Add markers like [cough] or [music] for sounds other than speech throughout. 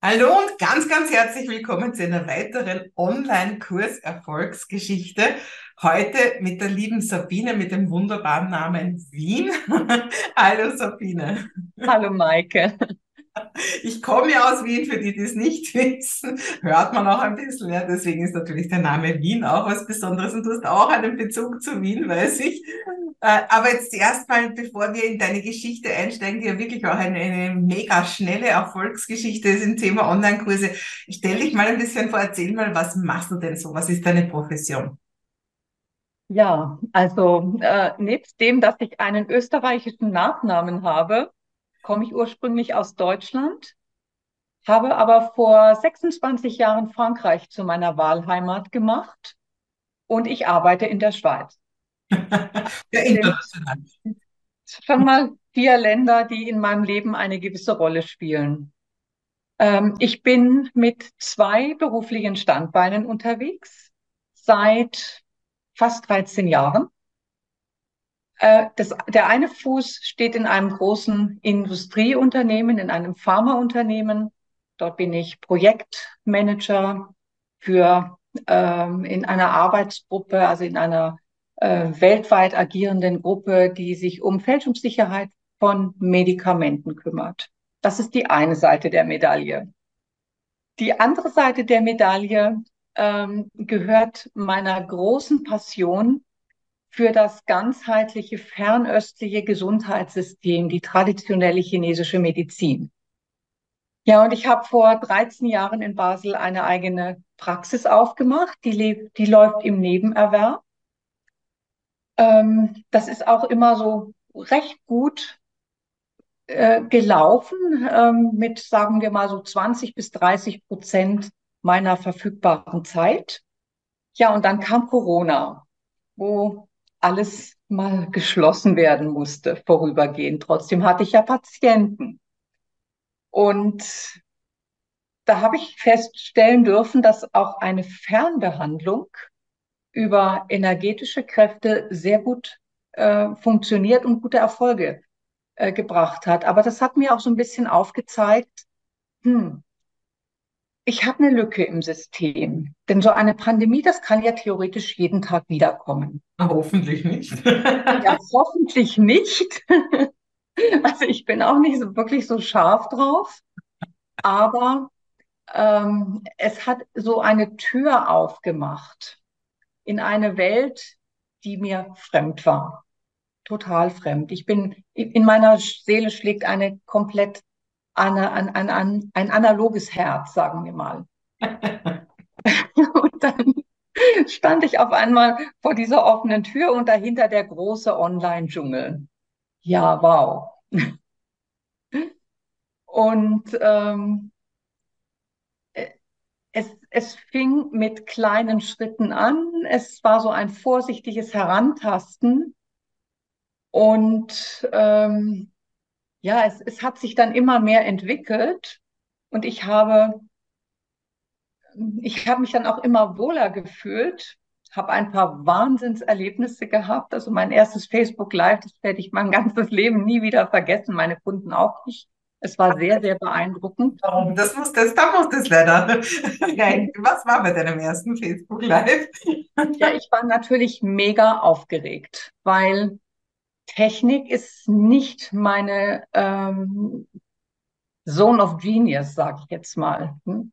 Hallo und ganz, ganz herzlich willkommen zu einer weiteren Online-Kurs-Erfolgsgeschichte. Heute mit der lieben Sabine mit dem wunderbaren Namen Wien. [laughs] Hallo Sabine. Hallo Maike. Ich komme ja aus Wien, für die, die es nicht [laughs] wissen, hört man auch ein bisschen, ja, deswegen ist natürlich der Name Wien auch was Besonderes und du hast auch einen Bezug zu Wien, weiß ich. Äh, aber jetzt erstmal, bevor wir in deine Geschichte einsteigen, die ja wirklich auch eine, eine mega schnelle Erfolgsgeschichte ist im Thema Online-Kurse, stell dich mal ein bisschen vor, erzähl mal, was machst du denn so? Was ist deine Profession? Ja, also äh, nebst dem, dass ich einen österreichischen Nachnamen habe, komme ich ursprünglich aus Deutschland, habe aber vor 26 Jahren Frankreich zu meiner Wahlheimat gemacht und ich arbeite in der Schweiz. [laughs] Ja, international. Schon mal vier Länder, die in meinem Leben eine gewisse Rolle spielen. Ähm, ich bin mit zwei beruflichen Standbeinen unterwegs seit fast 13 Jahren. Äh, das, der eine Fuß steht in einem großen Industrieunternehmen, in einem Pharmaunternehmen. Dort bin ich Projektmanager für ähm, in einer Arbeitsgruppe, also in einer äh, weltweit agierenden Gruppe, die sich um Fälschungssicherheit von Medikamenten kümmert. Das ist die eine Seite der Medaille. Die andere Seite der Medaille ähm, gehört meiner großen Passion für das ganzheitliche fernöstliche Gesundheitssystem, die traditionelle chinesische Medizin. Ja, und ich habe vor 13 Jahren in Basel eine eigene Praxis aufgemacht, die, die läuft im Nebenerwerb. Ähm, das ist auch immer so recht gut äh, gelaufen ähm, mit, sagen wir mal, so 20 bis 30 Prozent meiner verfügbaren Zeit. Ja, und dann kam Corona, wo alles mal geschlossen werden musste, vorübergehend. Trotzdem hatte ich ja Patienten. Und da habe ich feststellen dürfen, dass auch eine Fernbehandlung über energetische Kräfte sehr gut äh, funktioniert und gute Erfolge äh, gebracht hat. Aber das hat mir auch so ein bisschen aufgezeigt, hm, ich habe eine Lücke im System. Denn so eine Pandemie, das kann ja theoretisch jeden Tag wiederkommen. [laughs] Hoffentlich nicht. ja, hoffentlich nicht. [laughs] also ich bin auch nicht so wirklich so scharf drauf. Aber ähm, es hat so eine Tür aufgemacht in eine Welt, die mir fremd war. Total fremd. Ich bin, in meiner Seele schlägt eine komplett eine, ein, ein, ein analoges Herz, sagen wir mal. [laughs] und dann stand ich auf einmal vor dieser offenen Tür und dahinter der große Online-Dschungel. Ja, wow. [laughs] Und ähm, es, es fing mit kleinen Schritten an. Es war so ein vorsichtiges Herantasten. Und ähm, ja, es, es hat sich dann immer mehr entwickelt und ich habe, ich habe mich dann auch immer wohler gefühlt, habe ein paar Wahnsinnserlebnisse gehabt. Also mein erstes Facebook Live, das werde ich mein ganzes Leben nie wieder vergessen, meine Kunden auch nicht. Es war sehr, sehr beeindruckend. Warum? Das muss das, da muss das leider. [laughs] Was war bei deinem ersten Facebook Live? Ja, ich war natürlich mega aufgeregt, weil Technik ist nicht meine ähm, Zone of Genius, sage ich jetzt mal. Hm?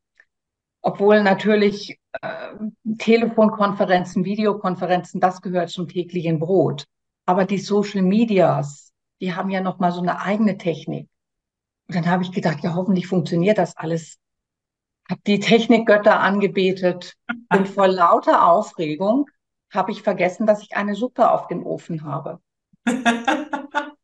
Obwohl natürlich äh, Telefonkonferenzen, Videokonferenzen, das gehört zum täglichen Brot. Aber die Social Medias, die haben ja noch mal so eine eigene Technik. Und dann habe ich gedacht, ja, hoffentlich funktioniert das alles. Habe die Technikgötter angebetet und vor lauter Aufregung habe ich vergessen, dass ich eine Suppe auf dem Ofen habe. [laughs]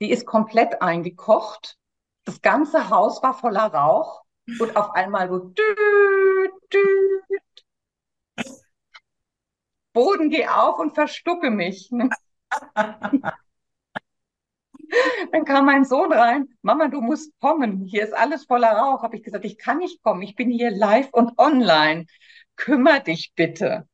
Die ist komplett eingekocht. Das ganze Haus war voller Rauch und auf einmal so düt, düt. Boden, geh auf und verstucke mich. [laughs] Dann kam mein Sohn rein, Mama, du musst kommen, hier ist alles voller Rauch. Habe ich gesagt, ich kann nicht kommen, ich bin hier live und online. Kümmer dich bitte.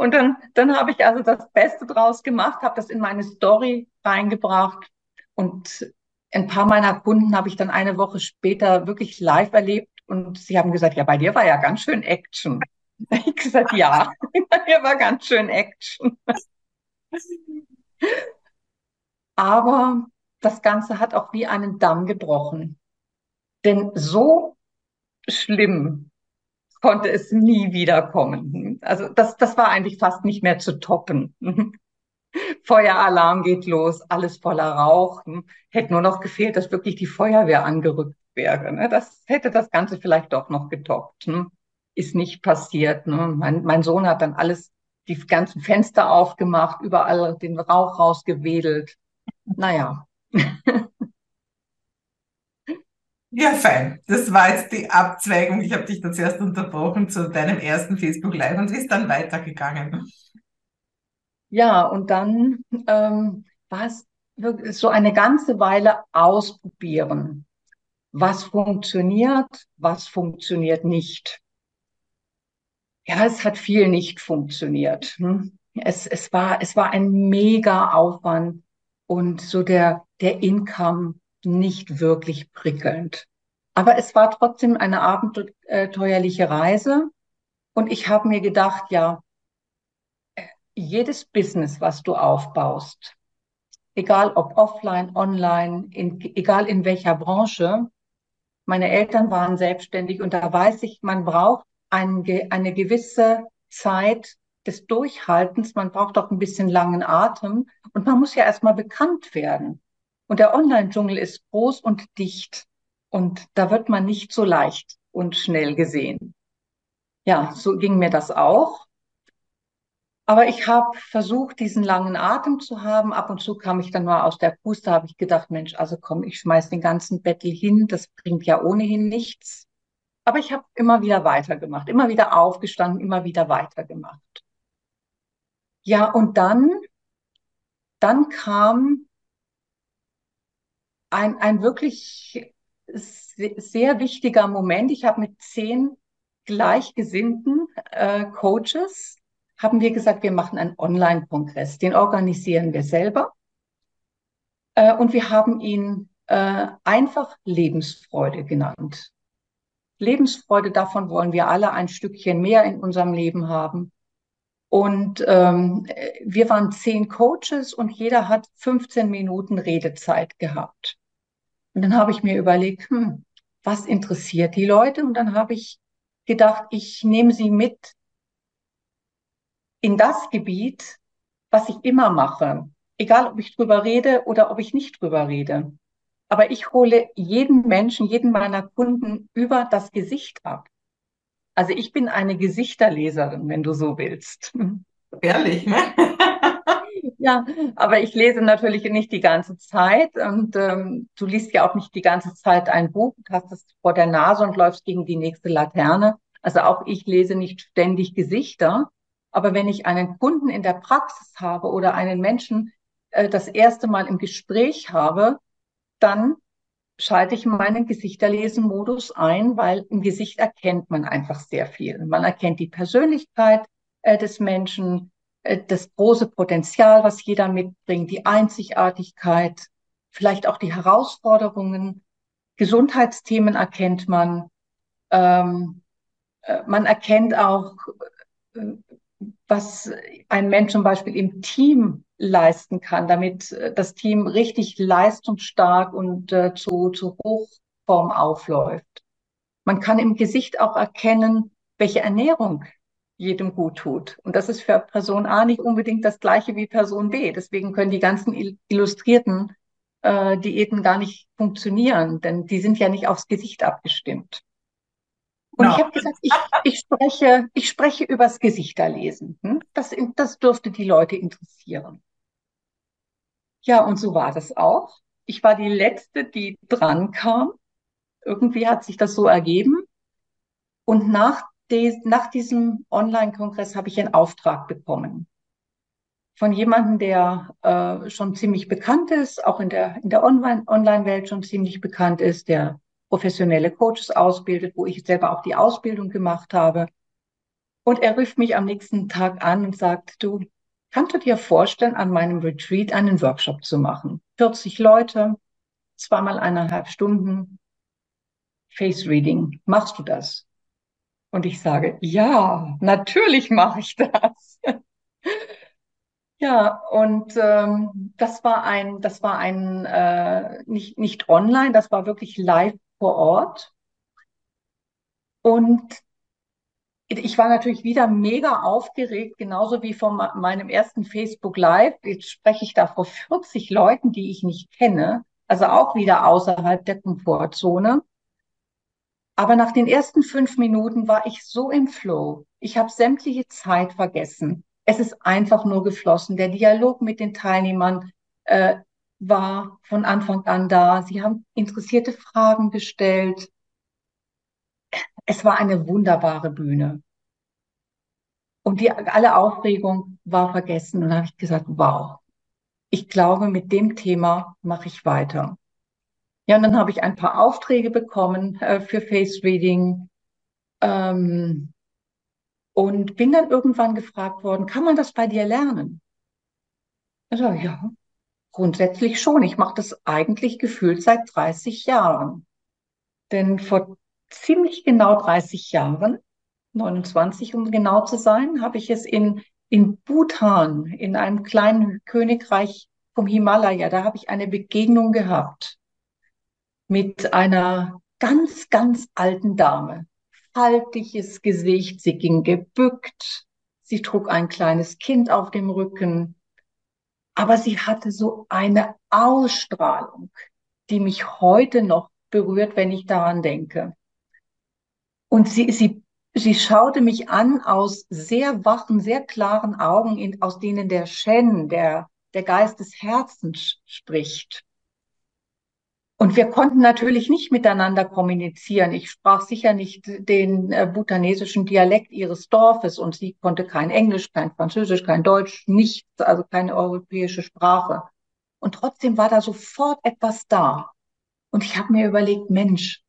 Und dann, dann habe ich also das Beste draus gemacht, habe das in meine Story reingebracht und ein paar meiner Kunden habe ich dann eine Woche später wirklich live erlebt und sie haben gesagt, ja, bei dir war ja ganz schön Action. [laughs] Ich gesagt, ja, bei mir war ganz schön Action. Aber das Ganze hat auch wie einen Damm gebrochen. Denn so schlimm konnte es nie wiederkommen. Also das, das war eigentlich fast nicht mehr zu toppen. [laughs] Feueralarm geht los, alles voller Rauch. Hätte nur noch gefehlt, dass wirklich die Feuerwehr angerückt wäre. Ne? Das hätte das Ganze vielleicht doch noch getoppt. Ne? Ist nicht passiert. Ne? Mein, mein Sohn hat dann alles, die ganzen Fenster aufgemacht, überall den Rauch rausgewedelt. Naja. [laughs] Ja, fein. Das war jetzt die Abzweigung. Ich habe dich dann zuerst unterbrochen zu deinem ersten Facebook Live und ist dann weitergegangen? Ja, und dann ähm, war es so eine ganze Weile ausprobieren. Was funktioniert, was funktioniert nicht. Ja, es hat viel nicht funktioniert. Hm? Es, es, war, es war ein mega Aufwand und so der, der Income nicht wirklich prickelnd. Aber es war trotzdem eine abenteuerliche Reise. Und ich habe mir gedacht, ja, jedes Business, was du aufbaust, egal ob offline, online, in, egal in welcher Branche, meine Eltern waren selbstständig und da weiß ich, man braucht ein, eine gewisse Zeit des Durchhaltens, man braucht auch ein bisschen langen Atem und man muss ja erstmal bekannt werden. Und der Online-Dschungel ist groß und dicht und da wird man nicht so leicht und schnell gesehen. Ja, so ging mir das auch. Aber ich habe versucht, diesen langen Atem zu haben. Ab und zu kam ich dann mal aus der Puste, habe ich gedacht, Mensch, also komm, ich schmeiß den ganzen Bettel hin, das bringt ja ohnehin nichts. Aber ich habe immer wieder weitergemacht, immer wieder aufgestanden, immer wieder weitergemacht. Ja, und dann, dann kam ein, ein wirklich sehr wichtiger Moment. Ich habe mit zehn gleichgesinnten äh, Coaches haben wir gesagt, wir machen einen Online-Kongress. Den organisieren wir selber. Äh, und wir haben ihn äh, einfach Lebensfreude genannt. Lebensfreude, davon wollen wir alle ein Stückchen mehr in unserem Leben haben. Und ähm, wir waren zehn Coaches und jeder hat 15 Minuten Redezeit gehabt. Und dann habe ich mir überlegt, hm, was interessiert die Leute? Und dann habe ich gedacht, ich nehme sie mit in das Gebiet, was ich immer mache, egal ob ich drüber rede oder ob ich nicht drüber rede. Aber ich hole jeden Menschen, jeden meiner Kunden über das Gesicht ab. Also ich bin eine Gesichterleserin, wenn du so willst. Ehrlich, ne? [laughs] ja, aber ich lese natürlich nicht die ganze Zeit und ähm, du liest ja auch nicht die ganze Zeit ein Buch, hast es vor der Nase und läufst gegen die nächste Laterne. Also auch ich lese nicht ständig Gesichter, aber wenn ich einen Kunden in der Praxis habe oder einen Menschen äh, das erste Mal im Gespräch habe, dann schalte ich meinen Gesichterlesen-Modus ein, weil im Gesicht erkennt man einfach sehr viel. Man erkennt die Persönlichkeit äh, des Menschen, das große Potenzial, was jeder mitbringt, die Einzigartigkeit, vielleicht auch die Herausforderungen. Gesundheitsthemen erkennt man. Ähm, äh, man erkennt auch, äh, was ein Mensch zum Beispiel im Team leisten kann, damit äh, das Team richtig leistungsstark und äh, zu, zu Hochform aufläuft. Man kann im Gesicht auch erkennen, welche Ernährung jedem gut tut. Und das ist für Person A nicht unbedingt das gleiche wie Person B. Deswegen können die ganzen illustrierten äh, Diäten gar nicht funktionieren, denn die sind ja nicht aufs Gesicht abgestimmt. Und no. ich habe gesagt, ich, ich, spreche, ich spreche übers Gesichterlesen. Hm? Das, das dürfte die Leute interessieren. Ja, und so war das auch. Ich war die Letzte, die dran kam. Irgendwie hat sich das so ergeben. Und nach, des, nach diesem Online-Kongress habe ich einen Auftrag bekommen. Von jemandem, der äh, schon ziemlich bekannt ist, auch in der, in der Online-Welt schon ziemlich bekannt ist, der professionelle Coaches ausbildet, wo ich selber auch die Ausbildung gemacht habe. Und er rief mich am nächsten Tag an und sagt, du, kannst du dir vorstellen, an meinem Retreat einen Workshop zu machen? 40 Leute, zweimal eineinhalb Stunden Face Reading. Machst du das? Und ich sage, ja, natürlich mache ich das. [laughs] ja, und ähm, das war ein, das war ein äh, nicht nicht online, das war wirklich live vor Ort. Und ich war natürlich wieder mega aufgeregt, genauso wie von meinem ersten Facebook Live. Jetzt spreche ich da vor 40 Leuten, die ich nicht kenne, also auch wieder außerhalb der Komfortzone. Aber nach den ersten fünf Minuten war ich so im Flow. Ich habe sämtliche Zeit vergessen. Es ist einfach nur geflossen. Der Dialog mit den Teilnehmern äh, war von Anfang an da. Sie haben interessierte Fragen gestellt es war eine wunderbare Bühne. Und die, alle Aufregung war vergessen. Und dann habe ich gesagt, wow, ich glaube, mit dem Thema mache ich weiter. Ja, und dann habe ich ein paar Aufträge bekommen äh, für Face Reading ähm, und bin dann irgendwann gefragt worden, kann man das bei dir lernen? Also ja, grundsätzlich schon. Ich mache das eigentlich gefühlt seit 30 Jahren. Denn vor ziemlich genau 30 Jahren, 29 um genau zu sein, habe ich es in, in Bhutan, in einem kleinen Königreich vom Himalaya, da habe ich eine Begegnung gehabt mit einer ganz, ganz alten Dame. Faltiges Gesicht, sie ging gebückt, sie trug ein kleines Kind auf dem Rücken, aber sie hatte so eine Ausstrahlung, die mich heute noch berührt, wenn ich daran denke. Und sie, sie, sie schaute mich an aus sehr wachen, sehr klaren Augen, in, aus denen der Shen, der, der Geist des Herzens spricht. Und wir konnten natürlich nicht miteinander kommunizieren. Ich sprach sicher nicht den äh, bhutanesischen Dialekt ihres Dorfes und sie konnte kein Englisch, kein Französisch, kein Deutsch, nichts, also keine europäische Sprache. Und trotzdem war da sofort etwas da. Und ich habe mir überlegt, Mensch,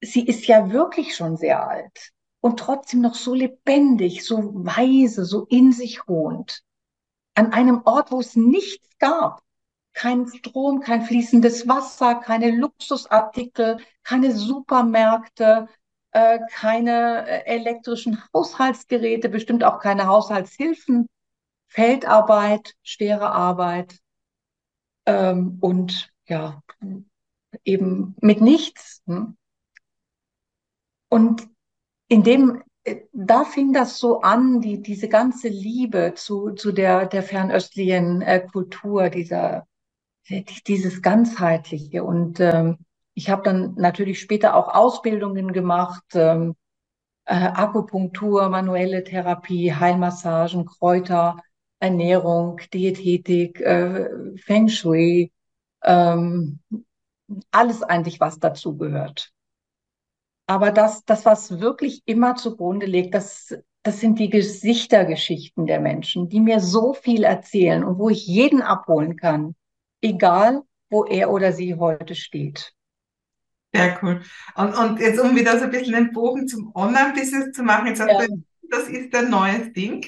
sie ist ja wirklich schon sehr alt und trotzdem noch so lebendig, so weise, so in sich ruhend. An einem Ort, wo es nichts gab. Kein Strom, kein fließendes Wasser, keine Luxusartikel, keine Supermärkte, äh, keine äh, elektrischen Haushaltsgeräte, bestimmt auch keine Haushaltshilfen, Feldarbeit, schwere Arbeit ähm, und ja, eben mit nichts. Hm? Und in dem, äh, da fing das so an, die, diese ganze Liebe zu, zu der, der fernöstlichen äh, Kultur, dieser, dieses ganzheitliche. Und ähm, ich habe dann natürlich später auch Ausbildungen gemacht, ähm, äh, Akupunktur, manuelle Therapie, Heilmassagen, Kräuter, Ernährung, Diätetik, äh, Feng Shui, ähm, alles eigentlich, was dazu gehört. Aber das, das, was wirklich immer zugrunde liegt, das, das sind die Gesichtergeschichten der Menschen, die mir so viel erzählen und wo ich jeden abholen kann, egal wo er oder sie heute steht. Sehr cool. Und, und jetzt, um wieder so ein bisschen den Bogen zum Online-Business zu machen, jetzt ja. du, das ist ein neues Ding.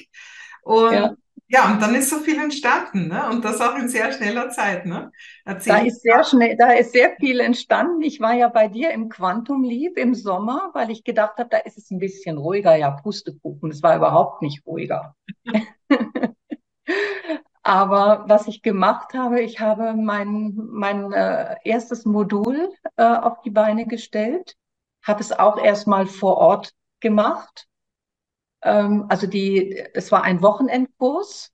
Und ja. Ja, und dann ist so viel entstanden, ne? Und das auch in sehr schneller Zeit, ne? Erzähl da ist sehr schnell, da ist sehr viel entstanden. Ich war ja bei dir im Quantum Leap im Sommer, weil ich gedacht habe, da ist es ein bisschen ruhiger. Ja, Pustekuchen, es war überhaupt nicht ruhiger. [laughs] Aber was ich gemacht habe, ich habe mein, mein äh, erstes Modul äh, auf die Beine gestellt, habe es auch erstmal vor Ort gemacht ähm, also die, es war ein Wochenendkurs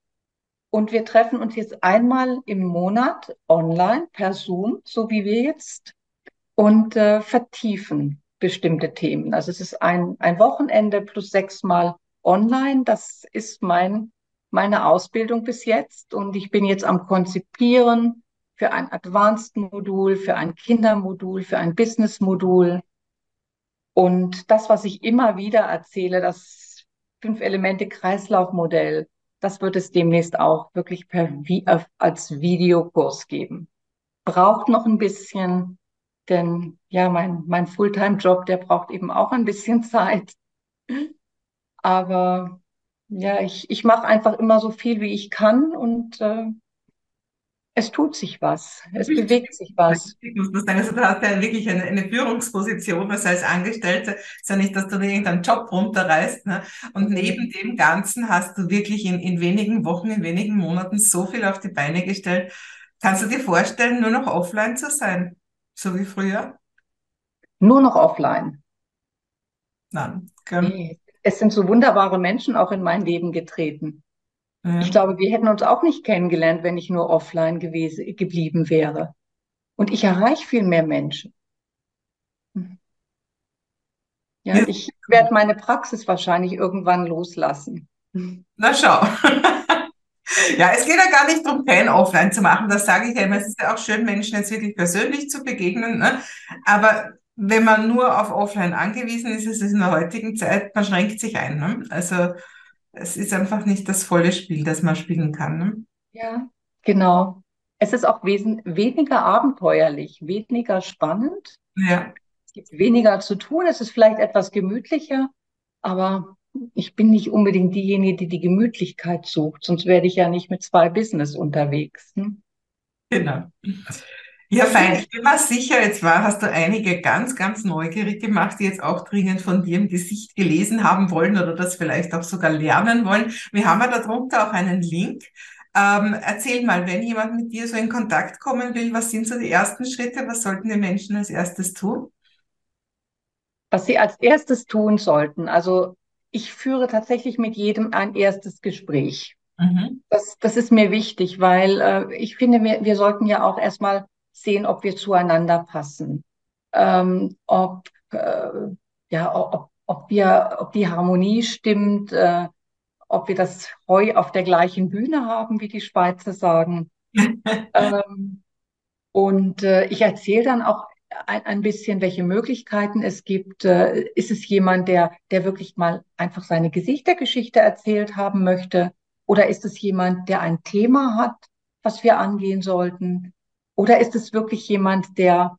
und wir treffen uns jetzt einmal im Monat online per Zoom, so wie wir jetzt, und äh, vertiefen bestimmte Themen. Also es ist ein, ein Wochenende plus sechsmal online. Das ist mein, meine Ausbildung bis jetzt. Und ich bin jetzt am Konzipieren für ein Advanced-Modul, für ein Kindermodul, für ein Business-Modul. Und das, was ich immer wieder erzähle, das Fünf-Elemente-Kreislaufmodell, das wird es demnächst auch wirklich per, als Videokurs geben. Braucht noch ein bisschen, denn ja, mein, mein Fulltime-Job, der braucht eben auch ein bisschen [laughs] Zeit. Aber ja, ich, ich mache einfach immer so viel, wie ich kann und äh, Es tut sich was, es bewegt sich was. Ich muss sagen, also du hast ja wirklich eine, eine Führungsposition, also als Angestellte, ist ja nicht, dass du dir irgendeinen Job runterreißt. Ne? Und mhm. neben dem Ganzen hast du wirklich in, in wenigen Wochen, in wenigen Monaten so viel auf die Beine gestellt. Kannst du dir vorstellen, nur noch offline zu sein, so wie früher? Nur noch offline. Nein. Nee. Es sind so wunderbare Menschen auch in mein Leben getreten. Ja. Ich glaube, wir hätten uns auch nicht kennengelernt, wenn ich nur offline gewesen, geblieben wäre. Und ich erreiche viel mehr Menschen. Hm. Ja, ja. ich werde meine Praxis wahrscheinlich irgendwann loslassen. Na schau. [laughs] Ja, es geht ja gar nicht darum, kein Offline zu machen. Das sage ich ja immer. Es ist ja auch schön, Menschen jetzt wirklich persönlich zu begegnen. Ne? Aber wenn man nur auf Offline angewiesen ist, ist es in der heutigen Zeit, man schränkt sich ein. Ne? Also es ist einfach nicht das volle Spiel, das man spielen kann. Ne? Ja, genau. Es ist auch weniger abenteuerlich, weniger spannend. Ja. Es gibt weniger zu tun. Es ist vielleicht etwas gemütlicher, aber ich bin nicht unbedingt diejenige, die die Gemütlichkeit sucht, sonst werde ich ja nicht mit zwei Business unterwegs. Hm? Genau. Ja, fein. Ich bin mir sicher, jetzt war, hast du einige ganz, ganz neugierig gemacht, die jetzt auch dringend von dir im Gesicht gelesen haben wollen oder das vielleicht auch sogar lernen wollen. Wir haben ja darunter auch einen Link. Ähm, erzähl mal, wenn jemand mit dir so in Kontakt kommen will, was sind so die ersten Schritte? Was sollten die Menschen als erstes tun? Was sie als erstes tun sollten. Also ich führe tatsächlich mit jedem ein erstes Gespräch. Mhm. Das, das ist mir wichtig, weil äh, ich finde, wir, wir sollten ja auch erstmal sehen, ob wir zueinander passen, ähm, ob, äh, ja, ob, ob, wir, ob die Harmonie stimmt, äh, ob wir das Heu auf der gleichen Bühne haben, wie die Schweizer sagen. [laughs] ähm, und äh, ich erzähle dann auch ein, ein bisschen, welche Möglichkeiten es gibt. Äh, ist es jemand, der, der wirklich mal einfach seine Gesichtergeschichte erzählt haben möchte? Oder ist es jemand, der ein Thema hat, was wir angehen sollten? Oder ist es wirklich jemand, der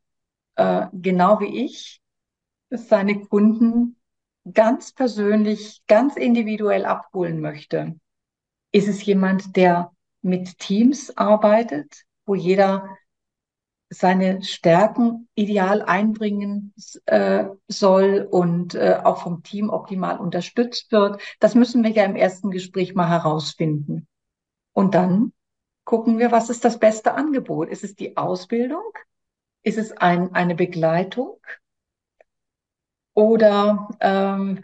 äh, genau wie ich seine Kunden ganz persönlich, ganz individuell abholen möchte? Ist es jemand, der mit Teams arbeitet, wo jeder seine Stärken ideal einbringen äh, soll und äh, auch vom Team optimal unterstützt wird. Das müssen wir ja im ersten Gespräch mal herausfinden. Und dann gucken wir, was ist das beste Angebot? Ist es die Ausbildung? Ist es ein, eine Begleitung? Oder ähm,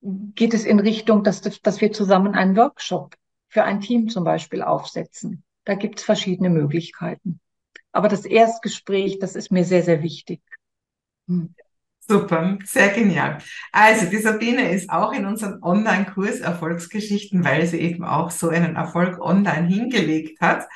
geht es in Richtung, dass, dass wir zusammen einen Workshop für ein Team zum Beispiel aufsetzen? Da gibt es verschiedene Möglichkeiten. Aber das Erstgespräch, das ist mir sehr, sehr wichtig. Hm. Super, sehr genial. Also die Sabine ist auch in unserem Online-Kurs Erfolgsgeschichten, weil sie eben auch so einen Erfolg online hingelegt hat.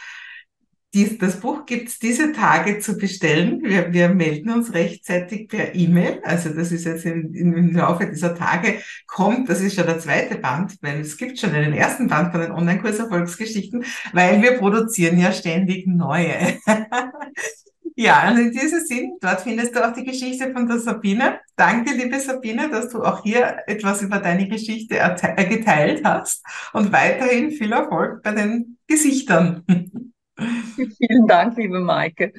Dies, das Buch gibt's diese Tage zu bestellen. Wir, wir melden uns rechtzeitig per E-Mail. Also das ist jetzt im, im Laufe dieser Tage kommt, das ist schon der zweite Band, weil es gibt schon einen ersten Band von den Online-Kurs Erfolgsgeschichten, weil wir produzieren ja ständig neue. [laughs] Ja, und in diesem Sinn, dort findest du auch die Geschichte von der Sabine. Danke, liebe Sabine, dass du auch hier etwas über deine Geschichte äh, geteilt hast und weiterhin viel Erfolg bei den Gesichtern. [laughs] Vielen Dank, liebe Maike.